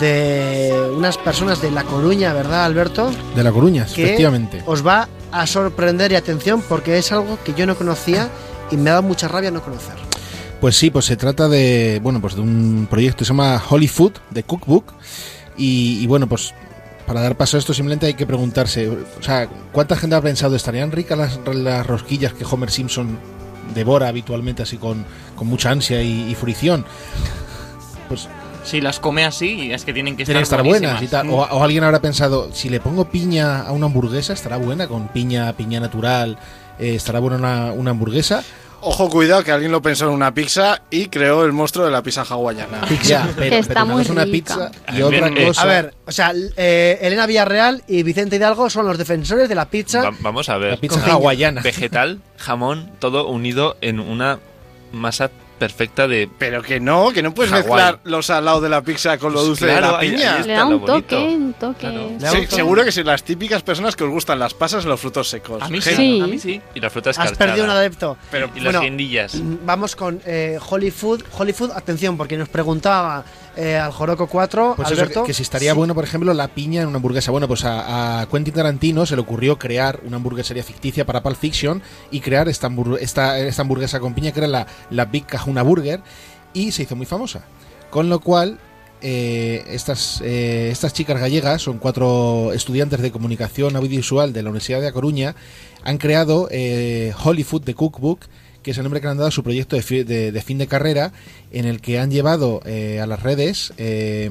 de unas personas de La Coruña, ¿verdad, Alberto? De La Coruña, Que efectivamente. Os va a sorprender y atención porque es algo que yo no conocía y me ha dado mucha rabia no conocer. Pues sí, pues se trata de, bueno, pues de un proyecto que se llama Holy Food, de Cookbook. Y, y bueno, pues para dar paso a esto simplemente hay que preguntarse, o sea, ¿cuánta gente ha pensado, ¿estarían ricas las, las rosquillas que Homer Simpson devora habitualmente así con, con mucha ansia y, y fruición? Pues Si las come así, es que tienen que tienen estar, que estar buenas y tal. O, o alguien habrá pensado, si le pongo piña a una hamburguesa, estará buena, con piña, piña natural, eh, estará buena una, una hamburguesa. Ojo, cuidado, que alguien lo pensó en una pizza y creó el monstruo de la pizza hawaiana. Ya, pero, Está pero una muy cosa es una pizza y otra Bien, eh, cosa. A ver, o sea, eh, Elena Villarreal y Vicente Hidalgo son los defensores de la pizza. Va- vamos a la ver. pizza con piña. hawaiana. Vegetal, jamón, todo unido en una masa perfecta de. Pero que no, que no puedes Hawái. mezclar lo salado de la pizza con lo Pues dulce claro, de la ahí- piña. ahí Le está da un toque, un toque. Claro. Le da Sí, un toque. seguro que son las típicas personas que os gustan las pasas y los frutos secos. A mí sí. Sí. A mí sí. Y la fruta Has perdido un adepto. Pero Y las guindillas. Vamos con eh, Hollywood. Hollywood, atención, porque nos preguntaba eh, al Joroco 4, Pues eso, Alberto. que, que si estaría sí. bueno, por ejemplo, la piña en una hamburguesa. Bueno, pues a, a Quentin Tarantino se le ocurrió crear una hamburguesería ficticia para Pulp Fiction y crear esta, esta, esta hamburguesa con piña que era la, la Big Kahuna Burger y se hizo muy famosa. Con lo cual, eh, estas, eh, estas chicas gallegas, son cuatro estudiantes de comunicación audiovisual de la Universidad de A Coruña, han creado eh, Hollywood The Cookbook, que es el nombre que le han dado a su proyecto de, fi- de- fin de carrera, en el que han llevado eh, a las redes eh,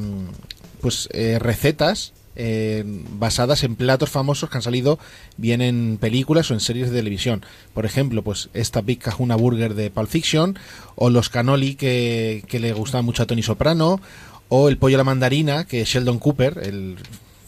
pues eh, recetas eh, basadas en platos famosos que han salido bien en películas o en series de televisión. Por ejemplo, pues esta Big Kahuna Burger de Pulp Fiction, o los cannoli que, que le gustaban mucho a Tony Soprano, o el pollo a la mandarina que Sheldon Cooper, el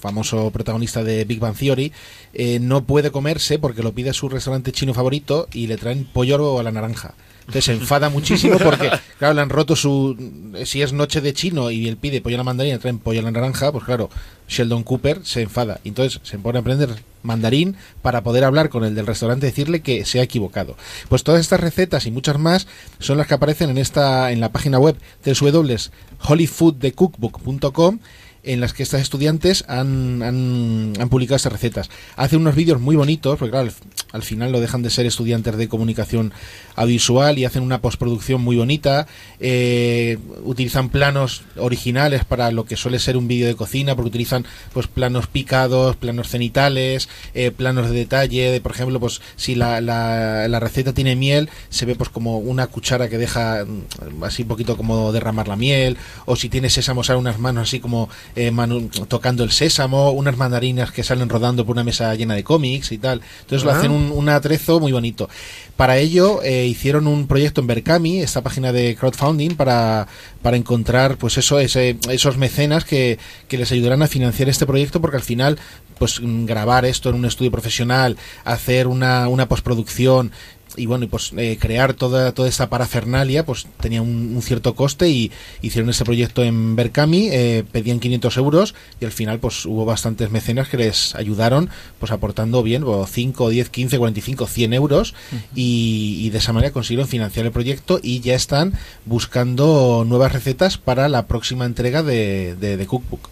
famoso protagonista de Big Bang Theory, eh, no puede comerse porque lo pide a su restaurante chino favorito y le traen pollo a la naranja. Entonces se enfada muchísimo porque, claro, le han roto su... Si es noche de chino y él pide pollo a la mandarina y traen pollo a la naranja, pues claro, Sheldon Cooper se enfada. Entonces se pone a aprender mandarín para poder hablar con el del restaurante y decirle que se ha equivocado. Pues todas estas recetas y muchas más son las que aparecen en esta en la página web www.hollyfoodthecookbook.com en las que estas estudiantes han, han, han publicado estas recetas. Hacen unos vídeos muy bonitos, porque claro, al, al final lo dejan de ser estudiantes de comunicación audiovisual y hacen una postproducción muy bonita. eh, utilizan planos originales para lo que suele ser un vídeo de cocina, porque utilizan pues planos picados, planos cenitales, eh, planos de detalle, de, por ejemplo, pues si la, la, la receta tiene miel, se ve pues como una cuchara que deja mm, así un poquito como derramar la miel, o si tiene sésamo sale unas manos así como eh, manu- tocando el sésamo, unas mandarinas que salen rodando por una mesa llena de cómics y tal. Entonces lo Ah. hacen un, un atrezo muy bonito. Para ello eh, hicieron un proyecto en Berkami, esta página de crowdfunding, para, para encontrar pues eso, ese, esos mecenas que, que les ayudarán a financiar este proyecto, porque al final pues mm, grabar esto en un estudio profesional, hacer una, una postproducción y bueno, y pues eh, crear toda, toda esta parafernalia, pues tenía un, un cierto coste y hicieron este proyecto en Berkami, eh, pedían 500 euros y al final pues hubo bastantes mecenas que les ayudaron pues aportando bien, o 5, 10, 15, 45, 100 euros y, y de esa manera consiguieron financiar el proyecto y ya están buscando nuevas recetas para la próxima entrega de, de, de Cookbook.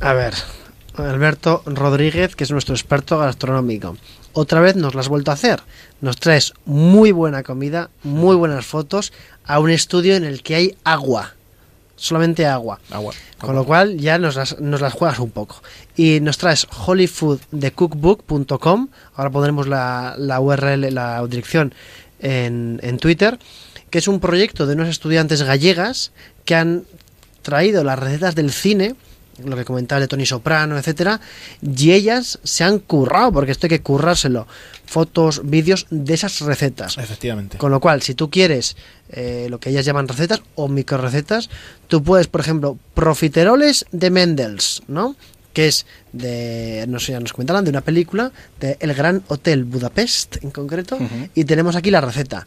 A ver, Alberto Rodríguez, que es nuestro experto gastronómico. Otra vez nos lo has vuelto a hacer. Nos traes muy buena comida, muy buenas fotos a un estudio en el que hay agua. Solamente agua. Agua. Con lo cual ya nos las, nos las juegas un poco. Y nos traes hollyfoodthecookbook.com. Ahora pondremos la, la URL, la dirección en, en Twitter. Que es un proyecto de unos estudiantes gallegas que han traído las recetas del cine, lo que comentaba de Tony Soprano, etcétera, y ellas se han currado, porque esto hay que currárselo, fotos, vídeos de esas recetas. Efectivamente. Con lo cual, si tú quieres eh, lo que ellas llaman recetas o microrecetas, tú puedes, por ejemplo, profiteroles de Mendels, ¿no? Que es de, no sé, ya nos comentaban, de una película de El Gran Hotel Budapest, en concreto, y tenemos aquí la receta.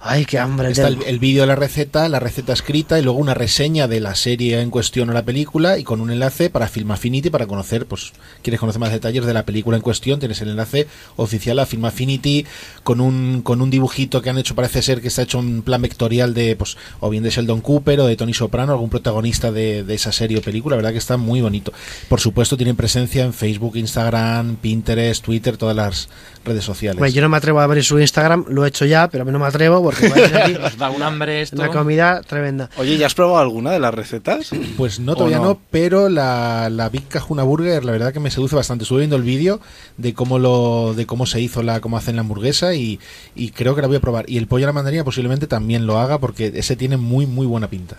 Ay, qué hambre. Está el, el vídeo de la receta, la receta escrita y luego una reseña de la serie en cuestión o la película y con un enlace para Film Affinity para conocer, pues, quieres conocer más detalles de la película en cuestión, tienes el enlace oficial a Film Affinity con un, con un dibujito que han hecho, parece ser que está hecho en plan vectorial de, pues, o bien de Sheldon Cooper o de Tony Soprano, algún protagonista de, de esa serie o película, la verdad que está muy bonito. Por supuesto, tienen presencia en Facebook, Instagram, Pinterest, Twitter, todas las redes sociales. Bueno, yo no me atrevo a ver su Instagram, lo he hecho ya, pero a mí no me atrevo porque Nos da un hambre esto. una comida tremenda. Oye, ¿ya has probado alguna de las recetas? Pues no, ¿O todavía no? no? pero la, la Big Cajuna Burger, la verdad que me seduce bastante. Estuve viendo el vídeo de cómo lo, de cómo se hizo la, cómo hacen la hamburguesa y, y creo que la voy a probar. Y el pollo a la mandarina posiblemente también lo haga porque ese tiene muy, muy buena pinta.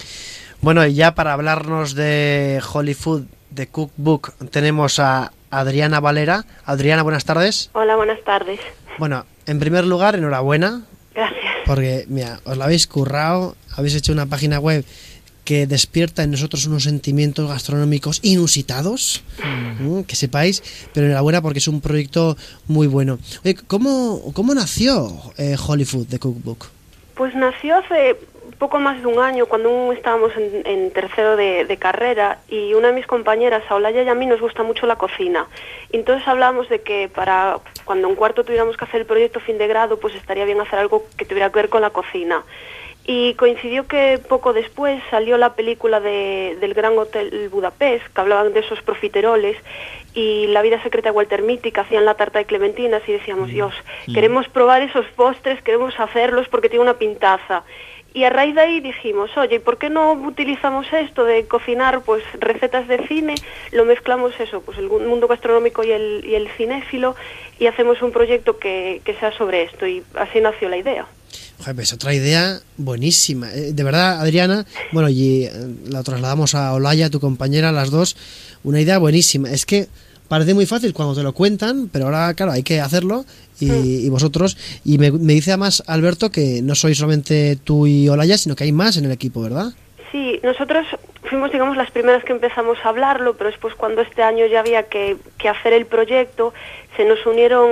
Bueno, y ya para hablarnos de Hollywood, de Cookbook, tenemos a Adriana Valera. Adriana, buenas tardes. Hola, buenas tardes. Bueno, en primer lugar, enhorabuena. Porque, mira, os la habéis currado, habéis hecho una página web que despierta en nosotros unos sentimientos gastronómicos inusitados, mm, que sepáis, pero enhorabuena porque es un proyecto muy bueno. Oye, ¿cómo, cómo nació eh, Hollywood de Cookbook? Pues nació hace poco más de un año, cuando aún estábamos en, en tercero de, de carrera, y una de mis compañeras, a Olaya y a mí, nos gusta mucho la cocina. Y entonces hablábamos de que para cuando en cuarto tuviéramos que hacer el proyecto fin de grado, pues estaría bien hacer algo que tuviera que ver con la cocina. Y coincidió que poco después salió la película de, del Gran Hotel Budapest, que hablaban de esos profiteroles, y La vida secreta de Walter Mitty, que hacían la tarta de clementinas, y decíamos, Dios, queremos probar esos postres, queremos hacerlos porque tiene una pintaza. Y a raíz de ahí dijimos, oye, ¿y por qué no utilizamos esto de cocinar pues recetas de cine? Lo mezclamos eso, pues el mundo gastronómico y el, y el cinéfilo, y hacemos un proyecto que, que sea sobre esto, y así nació la idea. Joder, pues otra idea buenísima. Eh, De verdad, Adriana, bueno, y eh, la trasladamos a Olaya, tu compañera, las dos. Una idea buenísima. Es que parece muy fácil cuando te lo cuentan, pero ahora, claro, hay que hacerlo. Y, y vosotros, y me, me dice además Alberto que no sois solamente tú y Olaya, sino que hay más en el equipo, ¿verdad? Sí, nosotros fuimos, digamos, las primeras que empezamos a hablarlo, pero después cuando este año ya había que, que hacer el proyecto, se nos unieron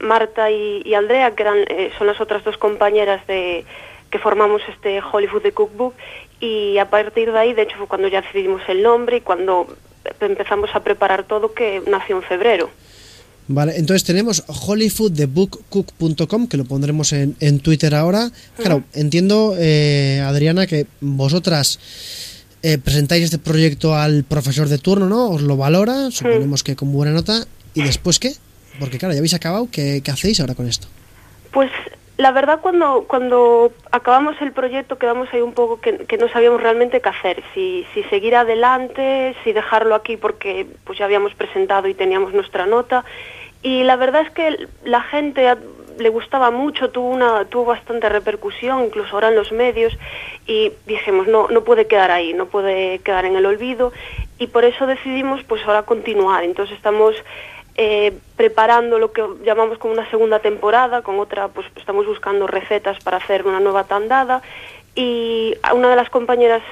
Marta y, y Andrea, que eran, eh, son las otras dos compañeras de que formamos este Hollywood de Cookbook, y a partir de ahí, de hecho, fue cuando ya decidimos el nombre y cuando empezamos a preparar todo, que nació en febrero. Vale, entonces tenemos hollywoodthebookcook.com, que lo pondremos en, en Twitter ahora. Claro, entiendo, eh, Adriana, que vosotras eh, presentáis este proyecto al profesor de turno, ¿no? Os lo valora, suponemos que con buena nota. ¿Y después qué? Porque claro, ya habéis acabado, ¿qué, qué hacéis ahora con esto? Pues la verdad cuando cuando acabamos el proyecto quedamos ahí un poco que, no sabíamos realmente qué hacer, si, si seguir adelante, si dejarlo aquí porque pues ya habíamos presentado y teníamos nuestra nota y la verdad es que la gente le gustaba mucho, tuvo una tuvo bastante repercusión, incluso ahora en los medios y dijimos no no puede quedar ahí, no puede quedar en el olvido y por eso decidimos pues ahora continuar. Entonces estamos eh, preparando lo que llamamos como una segunda temporada, con otra, pues estamos buscando recetas para hacer una nueva tandada y una de las compañeras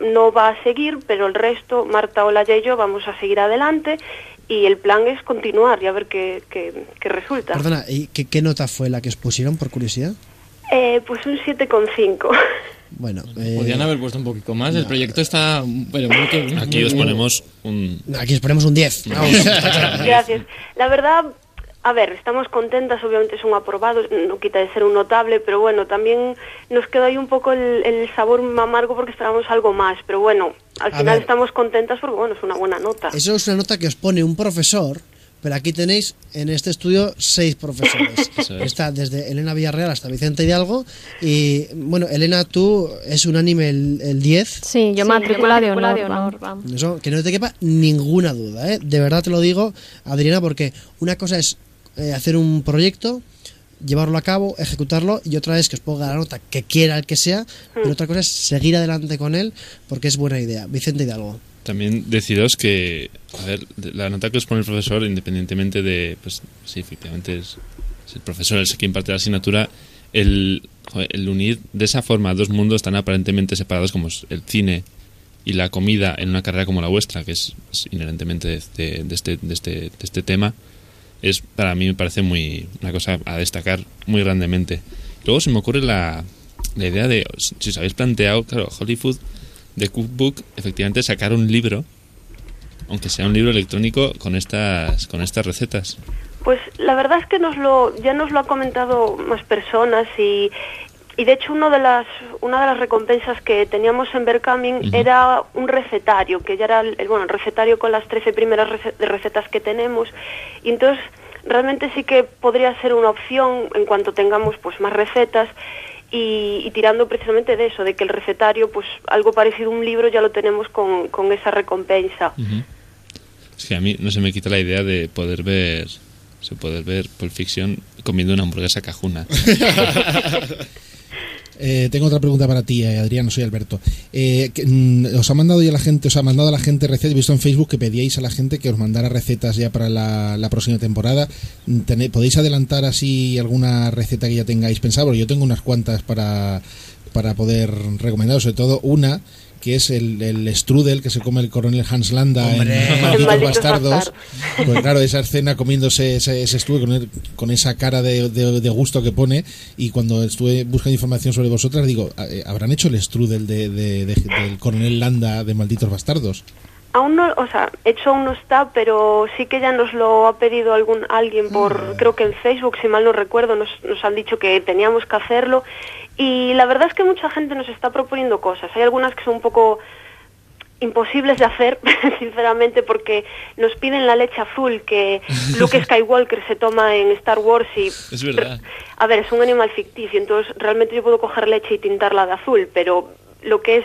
no va a seguir, pero el resto, Marta, Olaya y yo, vamos a seguir adelante y el plan es continuar y a ver qué, qué, qué resulta. Perdona, ¿y qué, qué nota fue la que os pusieron, por curiosidad? Eh, pues un 7,5. Bueno, eh, Podrían haber puesto un poquito más. El proyecto está. Pero muy que- Aquí muy os ponemos un... aquí os ponemos un 10. Vamos. Gracias. La verdad, a ver, estamos contentas, obviamente es un aprobado, no quita de ser un notable, pero bueno, también nos quedó ahí un poco el, el sabor amargo porque esperábamos algo más, pero bueno, al A final ver. estamos contentas porque bueno, es una buena nota. Eso es una nota que os pone un profesor, pero aquí tenéis en este estudio seis profesores. Eso es. Está desde Elena Villarreal hasta Vicente Hidalgo. Y bueno, Elena, tú es unánime el, el 10. Sí, yo matrícula de honor. vamos. Eso, que no te quepa ninguna duda, ¿eh? De verdad te lo digo, Adriana, porque una cosa es eh, hacer un proyecto, llevarlo a cabo, ejecutarlo, y otra es que os ponga la nota que quiera el que sea, pero otra cosa es seguir adelante con él, porque es buena idea. Vicente Hidalgo. También deciros que, a ver, la nota que os pone el profesor, independientemente de, pues sí, efectivamente es, el profesor el que imparte la asignatura, el, unir de esa forma dos mundos tan aparentemente separados como es el cine y la comida en una carrera como la vuestra, que es, inherentemente de, de- de este, de, este, de este tema, es para mí me parece muy una cosa a destacar muy grandemente. luego se me ocurre la, la idea de, si os habéis planteado, claro, Hollywood de Cookbook, efectivamente sacar un libro, aunque sea un libro electrónico, con estas, con estas recetas. Pues la verdad es que nos lo, ya nos lo ha comentado más personas y, y de hecho uno de las, una de las recompensas que teníamos en Berkaming era un recetario, que ya era el, bueno, el recetario con las 13 primeras recetas que tenemos. Y entonces realmente sí que podría ser una opción en cuanto tengamos pues más recetas y, y tirando precisamente de eso, de que el recetario, pues algo parecido a un libro ya lo tenemos con, con esa recompensa. Es que a mí no se me quita la idea de poder ver, se poder ver Pulp Fiction comiendo una hamburguesa cajuna. Eh, tengo otra pregunta para ti, eh, Adrián, soy Alberto. Eh, mm, os ha mandado ya la gente, os ha mandado a la gente recetas, he visto en Facebook que pedíais a la gente que os mandara recetas ya para la, próxima temporada. Mm, ¿Podéis adelantar así alguna receta que ya tengáis pensado? Yo tengo unas cuantas para, para poder recomendar, sobre todo una que es el, el strudel que se come el coronel Hans Landa Hombre. en Malditos Malditos Bastardos. Bastardos. Pues claro, esa escena comiéndose ese, ese strudel con, el- con esa cara de, de- de gusto que pone y cuando estuve buscando información sobre vosotras digo, eh, ¿habrán hecho el strudel de, de- de- del coronel Landa de Malditos Bastardos? Aún no, o sea, hecho aún no está, pero sí que ya nos lo ha pedido algún alguien por, creo que en Facebook, si mal no recuerdo, nos, nos han dicho que teníamos que hacerlo. Y la verdad es que mucha gente nos está proponiendo cosas. Hay algunas que son un poco imposibles de hacer, sinceramente, porque nos piden la leche azul que Luke Skywalker se toma en Star Wars y... Es verdad. A ver, es un animal ficticio, entonces realmente yo puedo coger leche y tintarla de azul, pero lo que es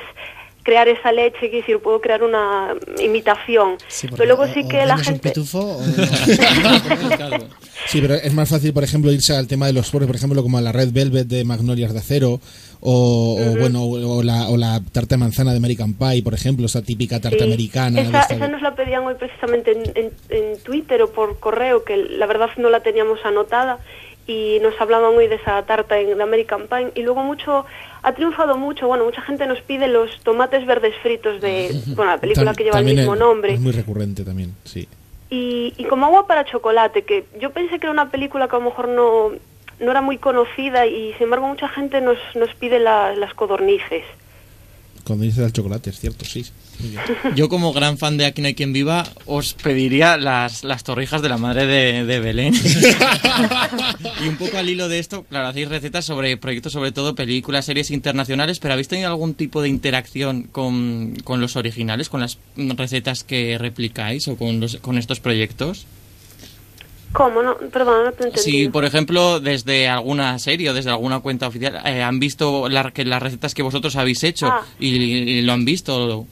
crear esa leche, quiero decir, puedo crear una imitación. Sí, pero luego o- sí que la vendes un gente... pitufo o- Sí, pero es más fácil, por ejemplo, irse al tema de los flores, por ejemplo, como a la Red Velvet de Magnolias de Acero, o, o, bueno, o, la, o la tarta de manzana de American Pie, por ejemplo, esa típica tarta Sí, americana. Esa, esta- esa nos la pedían hoy precisamente en, en- en Twitter o por correo, que la verdad no la teníamos anotada y nos hablaban hoy de esa tarta en, de American Pie y luego mucho ha triunfado mucho bueno mucha gente nos pide los tomates verdes fritos de bueno la película que lleva el mismo es- nombre Es muy recurrente también, sí. y, y como agua para chocolate, que yo pensé que era una película que a lo mejor no, no era muy conocida y sin embargo mucha gente nos, nos pide la- las codornices. Cuando dice el chocolate, es cierto, sí. Yo como gran fan de Aquí no hay quien viva, os pediría las, las torrijas de la madre de, de Belén. y un poco al hilo de esto, claro, hacéis recetas sobre proyectos, sobre todo películas, series internacionales, pero ¿habéis tenido algún tipo de interacción con, con los originales, con las recetas que replicáis o con, los, con estos proyectos? ¿Cómo? No, perdón, no te entendí. Si, por ejemplo, desde alguna serie o desde alguna cuenta oficial eh, han visto la- que las recetas que vosotros habéis hecho Ah. y, y lo han visto,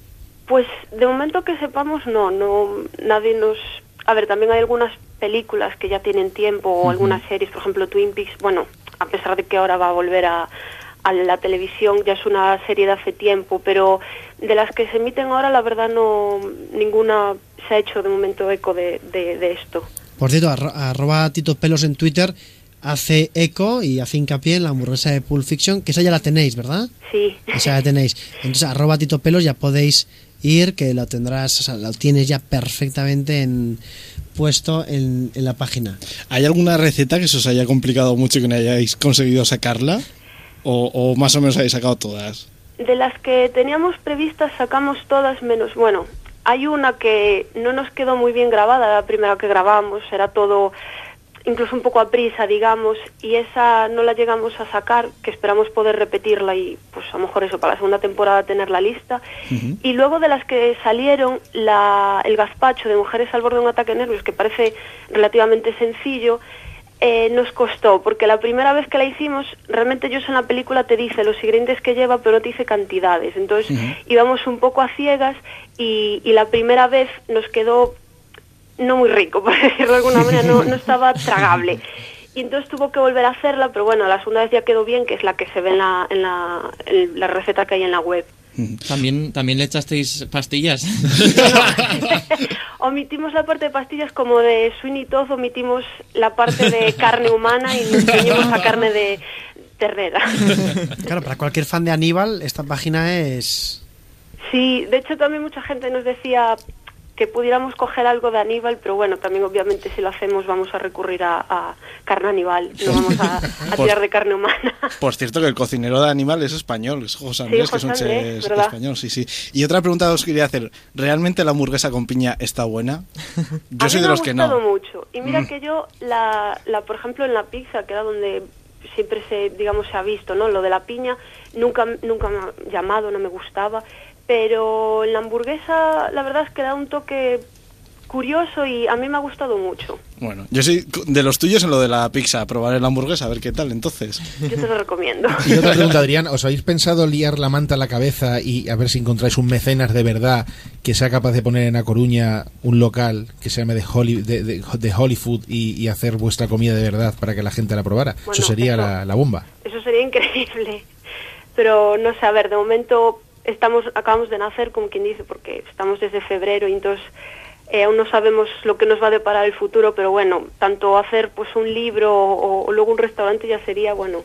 Pues de momento que sepamos, no, no, nadie nos... A ver, también hay algunas películas que ya tienen tiempo o algunas series, por ejemplo Twin Peaks, bueno, a pesar de que ahora va a volver a, a la televisión, ya es una serie de hace tiempo, pero de las que se emiten ahora, la verdad no, ninguna se ha hecho de momento eco de, de, de esto. Por cierto, arro- arroba Tito Pelos en Twitter hace eco y hace hincapié en la hamburguesa de Pulp Fiction, que esa ya la tenéis, ¿verdad? Sí. Esa ya tenéis. Entonces, arroba Tito Pelos ya podéis ir, que lo tendrás, o sea, lo tienes ya perfectamente en, puesto en, en la página. ¿Hay alguna receta que se os haya complicado mucho y que no hayáis conseguido sacarla? ¿O, o más o menos habéis sacado todas? De las que teníamos previstas sacamos todas menos, bueno, hay una que no nos quedó muy bien grabada, la primera que grabamos, era todo incluso un poco a prisa, digamos, y esa no la llegamos a sacar, que esperamos poder repetirla y pues a lo mejor eso para la segunda temporada tenerla lista. Y luego de las que salieron, la, el gazpacho de Mujeres al borde de un ataque nervios, que parece relativamente sencillo, eh, nos costó, porque la primera vez que la hicimos, realmente ellos en la película te dice los ingredientes que lleva, pero no te dice cantidades. Entonces íbamos un poco a ciegas y, y la primera vez nos quedó no muy rico, por decirlo de alguna manera, no, no estaba tragable. Y entonces tuvo que volver a hacerla, pero bueno, la segunda vez ya quedó bien, que es la que se ve en la, en la, en la receta que hay en la web. ¿También, también le echasteis pastillas? Omitimos la parte de pastillas como de Sweeney Todd, omitimos la parte de carne humana y nos ceñimos a carne de ternera. Claro, para cualquier fan de Aníbal, esta página es... Sí, de hecho también mucha gente nos decía que pudiéramos coger algo de Aníbal, pero bueno, también obviamente si lo hacemos vamos a recurrir a, a carne animal, no vamos a, a tirar de carne humana. Por cierto, que el cocinero de animal es español, es José Sí, Andrés, que es un chef español, sí, sí. Y otra pregunta os quería hacer, ¿realmente la hamburguesa con piña está buena? Yo a soy mí de me los ha que gustado no. mucho. Y mira Mm. que yo, la, la, por ejemplo, en la pizza, que era donde siempre se, digamos, se ha visto, ¿no? Lo de la piña, nunca, nunca me ha llamado, no me gustaba. Pero en la hamburguesa, la verdad es que da un toque curioso y a mí me ha gustado mucho. Bueno, yo soy de los tuyos en lo de la pizza, probaré la hamburguesa, a ver qué tal, entonces. Yo te lo recomiendo. Y otra pregunta, Adrián, ¿os habéis pensado liar la manta a la cabeza y a ver si encontráis un mecenas de verdad que sea capaz de poner en A Coruña un local que se llame de, Holly, de, de- de Hollywood y, y hacer vuestra comida de verdad para que la gente la probara? Bueno, eso sería eso- La, la bomba. Eso sería increíble. Pero no sé, a ver, de momento estamos acabamos de nacer, como quien dice, porque estamos desde febrero y entonces eh, aún no sabemos lo que nos va a deparar el futuro, pero bueno, tanto hacer pues un libro o, o luego un restaurante ya sería, bueno,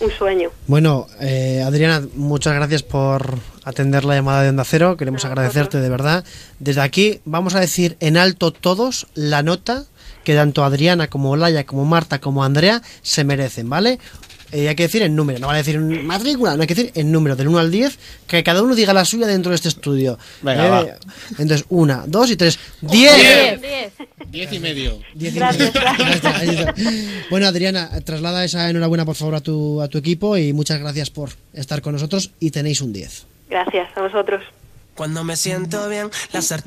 un sueño. Bueno, eh, Adriana, muchas gracias por atender la llamada de Onda Cero. Queremos agradecerte de verdad. Desde aquí vamos a decir en alto todos la nota que tanto Adriana como Olaya, como Marta, como Andrea se merecen, ¿vale? Eh, hay que decir en número, no vale decir en matrícula, no hay que decir en número, del 1 al 10, que cada uno diga la suya dentro de este estudio. Venga, Eh, va. Entonces, una, dos y tres. ¡Diez! Diez y medio. Diez y Gracias, medio. gracias. Ahí está, ahí está. Bueno, Adriana, traslada esa enhorabuena por favor a tu, a tu equipo y muchas gracias por estar con nosotros y tenéis un 10. Gracias a vosotros. Cuando me siento bien, la sartén